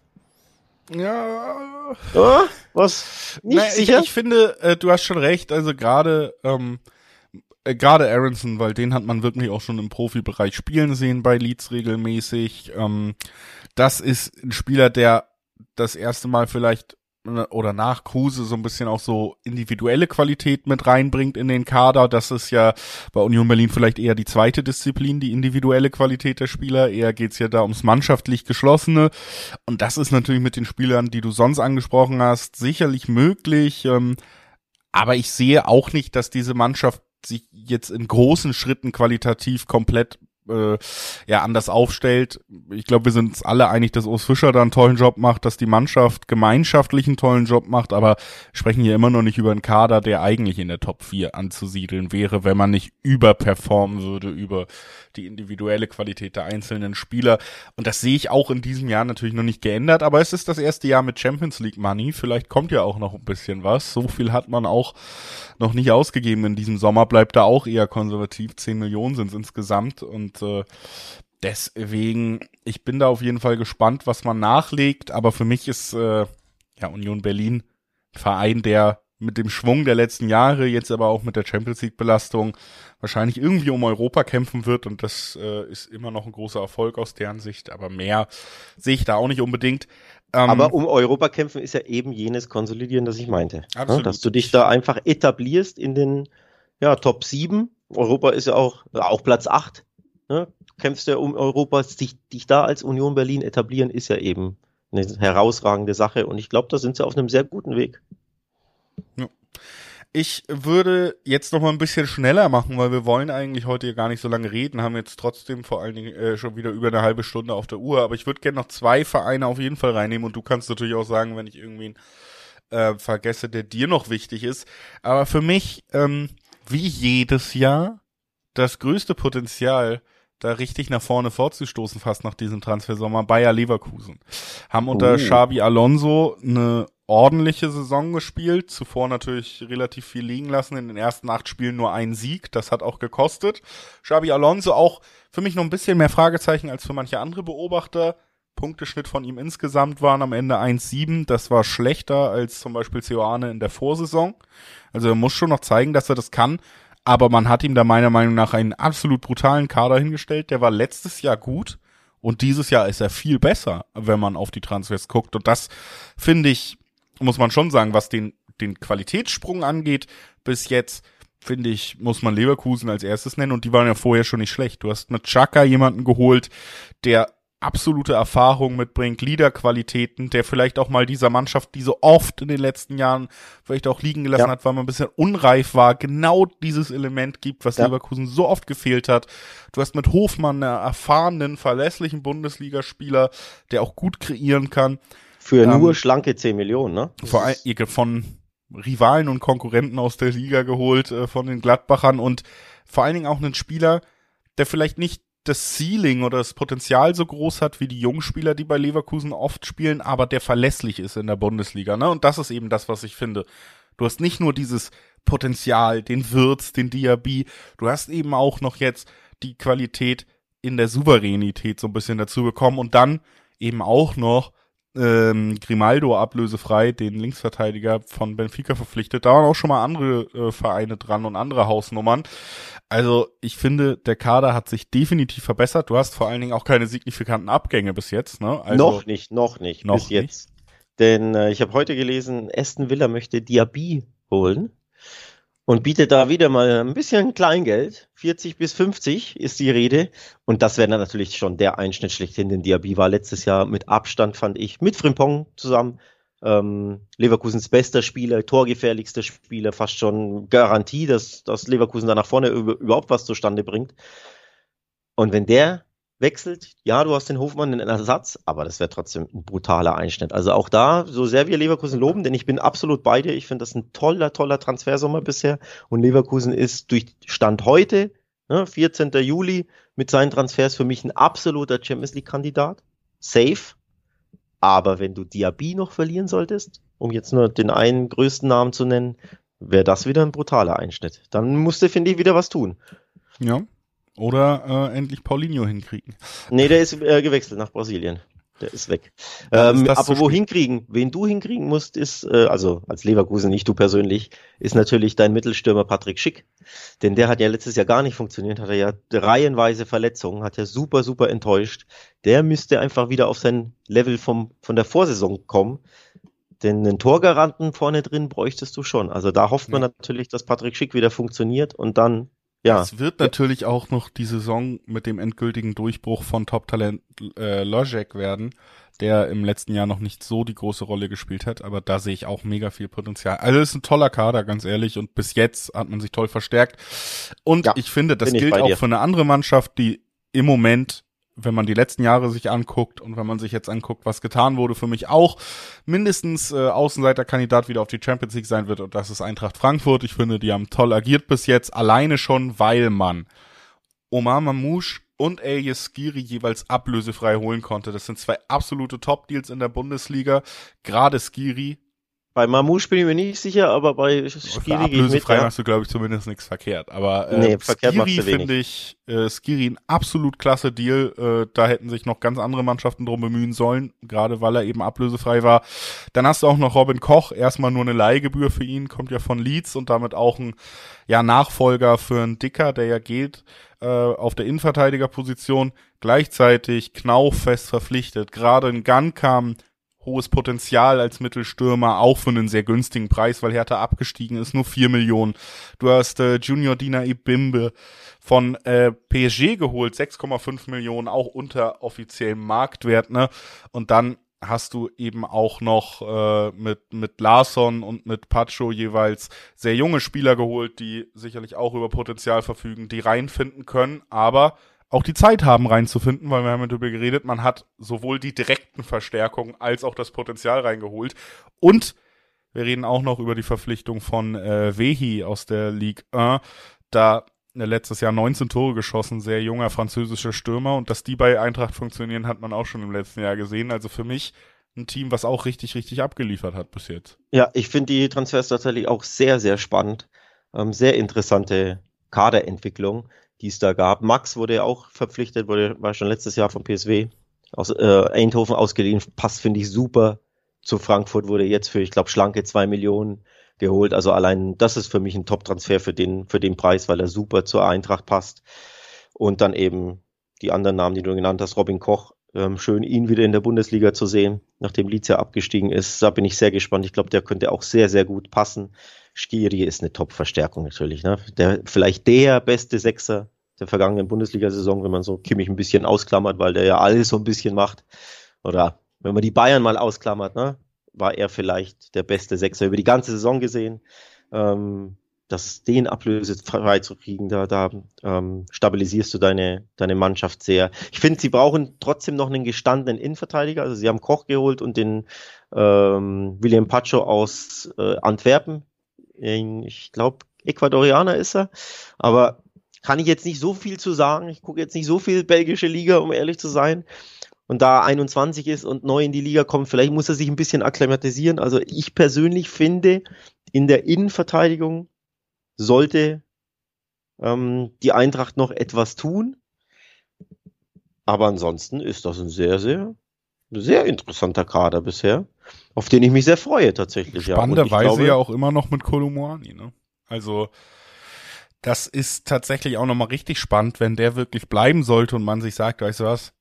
Ja. ja was? Nicht Na, ich, ich, finde, äh, du hast schon recht. Also gerade ähm, äh, gerade Aronson, weil den hat man wirklich auch schon im Profibereich spielen sehen bei Leeds regelmäßig. Ähm, das ist ein Spieler, der das erste Mal vielleicht oder nach Kruse so ein bisschen auch so individuelle Qualität mit reinbringt in den Kader. Das ist ja bei Union Berlin vielleicht eher die zweite Disziplin, die individuelle Qualität der Spieler. Eher geht's ja da ums mannschaftlich Geschlossene. Und das ist natürlich mit den Spielern, die du sonst angesprochen hast, sicherlich möglich. Ähm, aber ich sehe auch nicht, dass diese Mannschaft sich jetzt in großen Schritten qualitativ komplett äh, ja anders aufstellt. Ich glaube, wir sind uns alle einig, dass Urs Fischer da einen tollen Job macht, dass die Mannschaft gemeinschaftlich einen tollen Job macht, aber sprechen hier immer noch nicht über einen Kader, der eigentlich in der Top 4 anzusiedeln wäre, wenn man nicht überperformen würde über die individuelle Qualität der einzelnen Spieler. Und das sehe ich auch in diesem Jahr natürlich noch nicht geändert, aber es ist das erste Jahr mit Champions League Money. Vielleicht kommt ja auch noch ein bisschen was. So viel hat man auch noch nicht ausgegeben in diesem Sommer, bleibt da auch eher konservativ. 10 Millionen sind es insgesamt und äh, deswegen, ich bin da auf jeden Fall gespannt, was man nachlegt, aber für mich ist äh, ja Union Berlin ein Verein, der mit dem Schwung der letzten Jahre, jetzt aber auch mit der Champions League Belastung wahrscheinlich irgendwie um Europa kämpfen wird und das äh, ist immer noch ein großer Erfolg aus deren Sicht, aber mehr sehe ich da auch nicht unbedingt. Ähm, aber um Europa kämpfen ist ja eben jenes Konsolidieren, das ich meinte. Absolut. Dass du dich da einfach etablierst in den ja, Top 7. Europa ist ja auch, auch Platz 8. Ne? Kämpfst ja um Europa, dich, dich da als Union Berlin etablieren, ist ja eben eine herausragende Sache und ich glaube, da sind sie auf einem sehr guten Weg. Ja. Ich würde jetzt noch mal ein bisschen schneller machen, weil wir wollen eigentlich heute gar nicht so lange reden, haben jetzt trotzdem vor allen Dingen äh, schon wieder über eine halbe Stunde auf der Uhr. Aber ich würde gerne noch zwei Vereine auf jeden Fall reinnehmen und du kannst natürlich auch sagen, wenn ich irgendwie äh, vergesse, der dir noch wichtig ist. Aber für mich, ähm, wie jedes Jahr, das größte Potenzial da richtig nach vorne vorzustoßen, fast nach diesem Transfersommer, Bayer Leverkusen. Haben unter oh. Xabi Alonso eine ordentliche Saison gespielt, zuvor natürlich relativ viel liegen lassen, in den ersten acht Spielen nur einen Sieg, das hat auch gekostet. Xabi Alonso auch für mich noch ein bisschen mehr Fragezeichen als für manche andere Beobachter. Punkteschnitt von ihm insgesamt waren am Ende 1,7. Das war schlechter als zum Beispiel Ceoane in der Vorsaison. Also er muss schon noch zeigen, dass er das kann. Aber man hat ihm da meiner Meinung nach einen absolut brutalen Kader hingestellt. Der war letztes Jahr gut. Und dieses Jahr ist er viel besser, wenn man auf die Transfers guckt. Und das finde ich muss man schon sagen, was den, den Qualitätssprung angeht, bis jetzt, finde ich, muss man Leverkusen als erstes nennen und die waren ja vorher schon nicht schlecht. Du hast mit Chaka jemanden geholt, der absolute Erfahrung mitbringt, Leaderqualitäten, der vielleicht auch mal dieser Mannschaft, die so oft in den letzten Jahren vielleicht auch liegen gelassen ja. hat, weil man ein bisschen unreif war, genau dieses Element gibt, was ja. Leverkusen so oft gefehlt hat. Du hast mit Hofmann einen erfahrenen, verlässlichen Bundesligaspieler, der auch gut kreieren kann. Für ähm, nur schlanke 10 Millionen, ne? Vor allem von Rivalen und Konkurrenten aus der Liga geholt, äh, von den Gladbachern und vor allen Dingen auch einen Spieler, der vielleicht nicht das Ceiling oder das Potenzial so groß hat wie die Jungspieler, die bei Leverkusen oft spielen, aber der verlässlich ist in der Bundesliga, ne? Und das ist eben das, was ich finde. Du hast nicht nur dieses Potenzial, den Wirtz, den Diaby, du hast eben auch noch jetzt die Qualität in der Souveränität so ein bisschen dazu bekommen und dann eben auch noch ähm, Grimaldo ablösefrei, den Linksverteidiger von Benfica verpflichtet. Da waren auch schon mal andere äh, Vereine dran und andere Hausnummern. Also ich finde, der Kader hat sich definitiv verbessert. Du hast vor allen Dingen auch keine signifikanten Abgänge bis jetzt. Ne? Also, noch nicht, noch nicht, noch bis nicht. jetzt. Denn äh, ich habe heute gelesen, Aston Villa möchte Diaby holen und bietet da wieder mal ein bisschen Kleingeld. 40 bis 50 ist die Rede. Und das wäre dann natürlich schon der Einschnitt schlechthin, denn Diaby war letztes Jahr mit Abstand, fand ich, mit Frimpong zusammen ähm, Leverkusens bester Spieler, torgefährlichster Spieler, fast schon Garantie, dass, dass Leverkusen da nach vorne überhaupt was zustande bringt. Und wenn der wechselt. Ja, du hast den Hofmann in Ersatz, aber das wäre trotzdem ein brutaler Einschnitt. Also auch da, so sehr wir Leverkusen loben, denn ich bin absolut bei dir. Ich finde das ein toller, toller Transfersommer bisher. Und Leverkusen ist durch Stand heute, ne, 14. Juli, mit seinen Transfers für mich ein absoluter Champions League-Kandidat. Safe. Aber wenn du Diaby noch verlieren solltest, um jetzt nur den einen größten Namen zu nennen, wäre das wieder ein brutaler Einschnitt. Dann musste, finde ich, wieder was tun. Ja. Oder äh, endlich Paulinho hinkriegen. Nee, der ist äh, gewechselt nach Brasilien. Der ist weg. Ähm, aber wo hinkriegen, wen du hinkriegen musst, ist, äh, also als Leverkusen, nicht du persönlich, ist natürlich dein Mittelstürmer Patrick Schick. Denn der hat ja letztes Jahr gar nicht funktioniert, hat er ja reihenweise Verletzungen, hat ja super, super enttäuscht. Der müsste einfach wieder auf sein Level vom, von der Vorsaison kommen. Denn einen Torgaranten vorne drin bräuchtest du schon. Also da hofft man ja. natürlich, dass Patrick Schick wieder funktioniert und dann ja. Es wird natürlich auch noch die Saison mit dem endgültigen Durchbruch von Top-Talent äh, Logic werden, der im letzten Jahr noch nicht so die große Rolle gespielt hat, aber da sehe ich auch mega viel Potenzial. Also es ist ein toller Kader, ganz ehrlich, und bis jetzt hat man sich toll verstärkt. Und ja, ich finde, das gilt auch für eine andere Mannschaft, die im Moment wenn man die letzten Jahre sich anguckt und wenn man sich jetzt anguckt, was getan wurde, für mich auch mindestens äh, Außenseiterkandidat wieder auf die Champions League sein wird und das ist Eintracht Frankfurt. Ich finde, die haben toll agiert bis jetzt, alleine schon, weil man Omar Mamouche und Elias Skiri jeweils ablösefrei holen konnte. Das sind zwei absolute Top-Deals in der Bundesliga. Gerade Skiri bei Mamouche bin ich mir nicht sicher, aber bei Skiri gehe ich mit. Ja. machst du, glaube ich, zumindest nichts verkehrt. Aber äh, nee, Skiri finde ich, äh, Skiri ein absolut klasse Deal. Äh, da hätten sich noch ganz andere Mannschaften drum bemühen sollen, gerade weil er eben ablösefrei war. Dann hast du auch noch Robin Koch, erstmal nur eine Leihgebühr für ihn, kommt ja von Leeds und damit auch ein ja, Nachfolger für einen Dicker, der ja geht äh, auf der Innenverteidigerposition. Gleichzeitig Knauf fest verpflichtet. Gerade in Gunn kam hohes Potenzial als Mittelstürmer, auch für einen sehr günstigen Preis, weil Hertha abgestiegen ist, nur vier Millionen. Du hast äh, Junior Dina Ibimbe von äh, PSG geholt, 6,5 Millionen, auch unter offiziellem Marktwert, ne? Und dann hast du eben auch noch äh, mit, mit Larson und mit Pacho jeweils sehr junge Spieler geholt, die sicherlich auch über Potenzial verfügen, die reinfinden können, aber auch die Zeit haben reinzufinden, weil wir haben darüber geredet, man hat sowohl die direkten Verstärkungen als auch das Potenzial reingeholt. Und wir reden auch noch über die Verpflichtung von äh, Vehi aus der Ligue 1. Da äh, letztes Jahr 19 Tore geschossen, sehr junger französischer Stürmer. Und dass die bei Eintracht funktionieren, hat man auch schon im letzten Jahr gesehen. Also für mich ein Team, was auch richtig, richtig abgeliefert hat bis jetzt. Ja, ich finde die Transfers tatsächlich auch sehr, sehr spannend. Ähm, sehr interessante Kaderentwicklung die es da gab. Max wurde ja auch verpflichtet, wurde, war schon letztes Jahr vom PSW aus äh, Eindhoven ausgeliehen. Passt, finde ich, super zu Frankfurt, wurde jetzt für, ich glaube, schlanke zwei Millionen geholt. Also allein das ist für mich ein Top-Transfer für den, für den Preis, weil er super zur Eintracht passt. Und dann eben die anderen Namen, die du genannt hast, Robin Koch, ähm, schön ihn wieder in der Bundesliga zu sehen, nachdem ja abgestiegen ist. Da bin ich sehr gespannt. Ich glaube, der könnte auch sehr, sehr gut passen. Skiri ist eine Top-Verstärkung natürlich. Ne? Der, vielleicht der beste Sechser der vergangenen Bundesliga-Saison, wenn man so Kimmich ein bisschen ausklammert, weil der ja alles so ein bisschen macht. Oder wenn man die Bayern mal ausklammert, ne, war er vielleicht der beste Sechser über die ganze Saison gesehen. Ähm, das den Ablöse frei zu kriegen, da, da ähm, stabilisierst du deine, deine Mannschaft sehr. Ich finde, sie brauchen trotzdem noch einen gestandenen Innenverteidiger. Also sie haben Koch geholt und den ähm, William Pacho aus äh, Antwerpen, ich glaube, Ecuadorianer ist er, aber kann ich jetzt nicht so viel zu sagen. Ich gucke jetzt nicht so viel belgische Liga, um ehrlich zu sein. Und da 21 ist und neu in die Liga kommt, vielleicht muss er sich ein bisschen akklimatisieren. Also ich persönlich finde, in der Innenverteidigung sollte ähm, die Eintracht noch etwas tun. Aber ansonsten ist das ein sehr, sehr, sehr interessanter Kader bisher auf den ich mich sehr freue tatsächlich. Spannenderweise ja, ja auch immer noch mit Kolumani, ne? Also das ist tatsächlich auch nochmal richtig spannend, wenn der wirklich bleiben sollte und man sich sagt, weißt du was,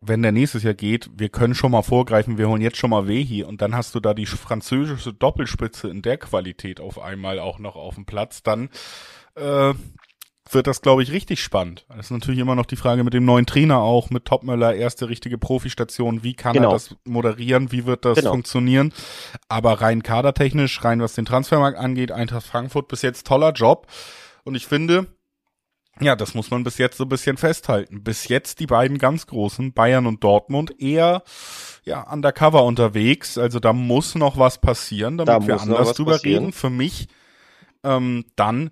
wenn der nächstes Jahr geht, wir können schon mal vorgreifen, wir holen jetzt schon mal Wehi und dann hast du da die französische Doppelspitze in der Qualität auf einmal auch noch auf dem Platz, dann äh, wird das, glaube ich, richtig spannend. Das ist natürlich immer noch die Frage mit dem neuen Trainer auch, mit Topmöller, erste richtige Profistation. Wie kann genau. er das moderieren? Wie wird das genau. funktionieren? Aber rein kadertechnisch, rein was den Transfermarkt angeht, Eintracht Frankfurt bis jetzt toller Job. Und ich finde, ja, das muss man bis jetzt so ein bisschen festhalten. Bis jetzt die beiden ganz großen, Bayern und Dortmund, eher ja undercover unterwegs. Also da muss noch was passieren, damit da wir anders drüber passieren. reden. Für mich ähm, dann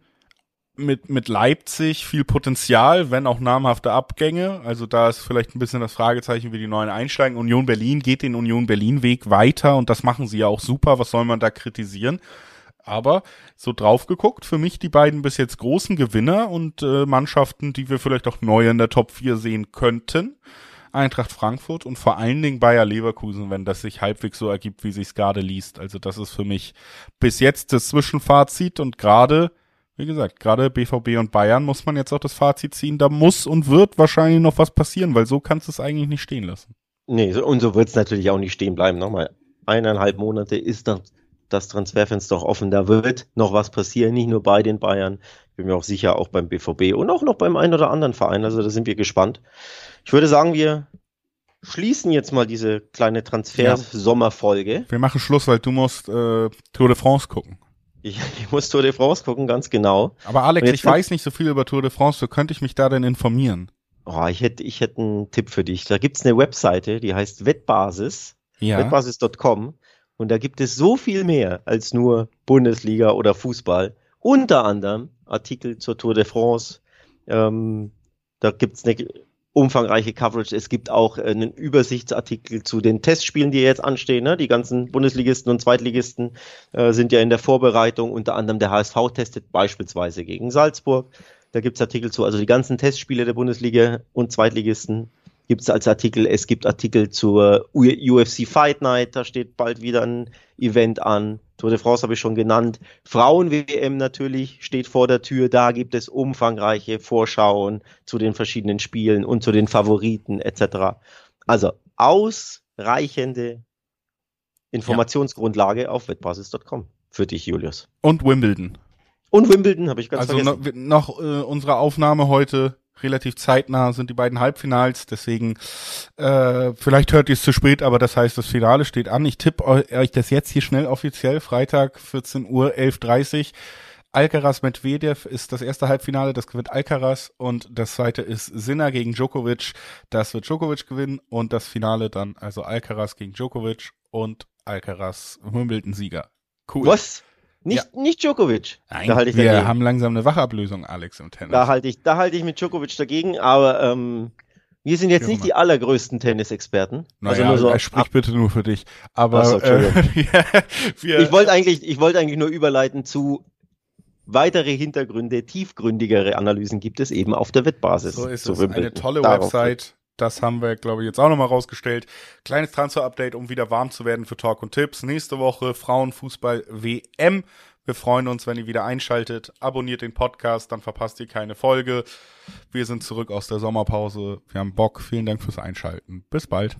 mit, mit Leipzig viel Potenzial, wenn auch namhafte Abgänge. Also da ist vielleicht ein bisschen das Fragezeichen, wie die neuen einsteigen. Union Berlin geht den Union Berlin Weg weiter und das machen sie ja auch super. Was soll man da kritisieren? Aber so drauf geguckt, für mich die beiden bis jetzt großen Gewinner und äh, Mannschaften, die wir vielleicht auch neu in der Top 4 sehen könnten. Eintracht Frankfurt und vor allen Dingen Bayer Leverkusen, wenn das sich halbwegs so ergibt, wie sich's gerade liest. Also das ist für mich bis jetzt das Zwischenfazit und gerade, wie gesagt, gerade BVB und Bayern muss man jetzt auch das Fazit ziehen. Da muss und wird wahrscheinlich noch was passieren, weil so kannst du es eigentlich nicht stehen lassen. Nee, und so wird's natürlich auch nicht stehen bleiben. Nochmal, eineinhalb Monate ist das, das Transferfenster auch offen. Da wird noch was passieren, nicht nur bei den Bayern. Ich bin mir auch sicher, auch beim BVB und auch noch beim einen oder anderen Verein. Also da sind wir gespannt. Ich würde sagen, wir schließen jetzt mal diese kleine Transfer-Sommerfolge. Ja. Wir machen Schluss, weil du musst äh, Tour de France gucken. Ich, ich, muss Tour de France gucken, ganz genau. Aber Alex, ich weiß nicht so viel über Tour de France, so könnte ich mich da denn informieren? Oh, ich hätte, ich hätte einen Tipp für dich. Da gibt's eine Webseite, die heißt Wettbasis. Ja. Wettbasis.com. Und da gibt es so viel mehr als nur Bundesliga oder Fußball. Unter anderem Artikel zur Tour de France. Ähm, da gibt's eine umfangreiche Coverage. Es gibt auch einen Übersichtsartikel zu den Testspielen, die jetzt anstehen. Ne? Die ganzen Bundesligisten und Zweitligisten äh, sind ja in der Vorbereitung. Unter anderem der HSV testet beispielsweise gegen Salzburg. Da gibt's Artikel zu. Also die ganzen Testspiele der Bundesliga und Zweitligisten gibt's als Artikel. Es gibt Artikel zur UFC Fight Night. Da steht bald wieder ein Event an. Tour de France habe ich schon genannt. Frauen-WM natürlich steht vor der Tür. Da gibt es umfangreiche Vorschauen zu den verschiedenen Spielen und zu den Favoriten etc. Also ausreichende Informationsgrundlage ja. auf wettbasis.com für dich, Julius. Und Wimbledon. Und Wimbledon habe ich ganz also vergessen. noch, noch äh, unsere Aufnahme heute relativ zeitnah sind die beiden Halbfinals, deswegen äh, vielleicht hört ihr es zu spät, aber das heißt, das Finale steht an. Ich tippe euch das jetzt hier schnell offiziell, Freitag 14 Uhr 11.30 Alcaraz Medvedev ist das erste Halbfinale, das gewinnt Alcaraz und das zweite ist Sinner gegen Djokovic, das wird Djokovic gewinnen und das Finale dann also Alcaraz gegen Djokovic und Alcaraz Wimbledon-Sieger. Cool. Was? Nicht, ja. nicht Djokovic. Nein, da halte ich wir dagegen. haben langsam eine Wachablösung, Alex, im Tennis. Da halte ich, da halte ich mit Djokovic dagegen, aber ähm, wir sind jetzt nicht die allergrößten Tennisexperten. Naja, also nur so sprich bitte nur für dich. Aber so, äh, ja, ich wollte eigentlich, ich wollte eigentlich nur überleiten zu weitere Hintergründe, tiefgründigere Analysen gibt es eben auf der Wettbasis. So ist es. Eine tolle Darauf Website. Das haben wir, glaube ich, jetzt auch nochmal rausgestellt. Kleines Transfer-Update, um wieder warm zu werden für Talk und Tipps. Nächste Woche Frauenfußball WM. Wir freuen uns, wenn ihr wieder einschaltet. Abonniert den Podcast, dann verpasst ihr keine Folge. Wir sind zurück aus der Sommerpause. Wir haben Bock. Vielen Dank fürs Einschalten. Bis bald.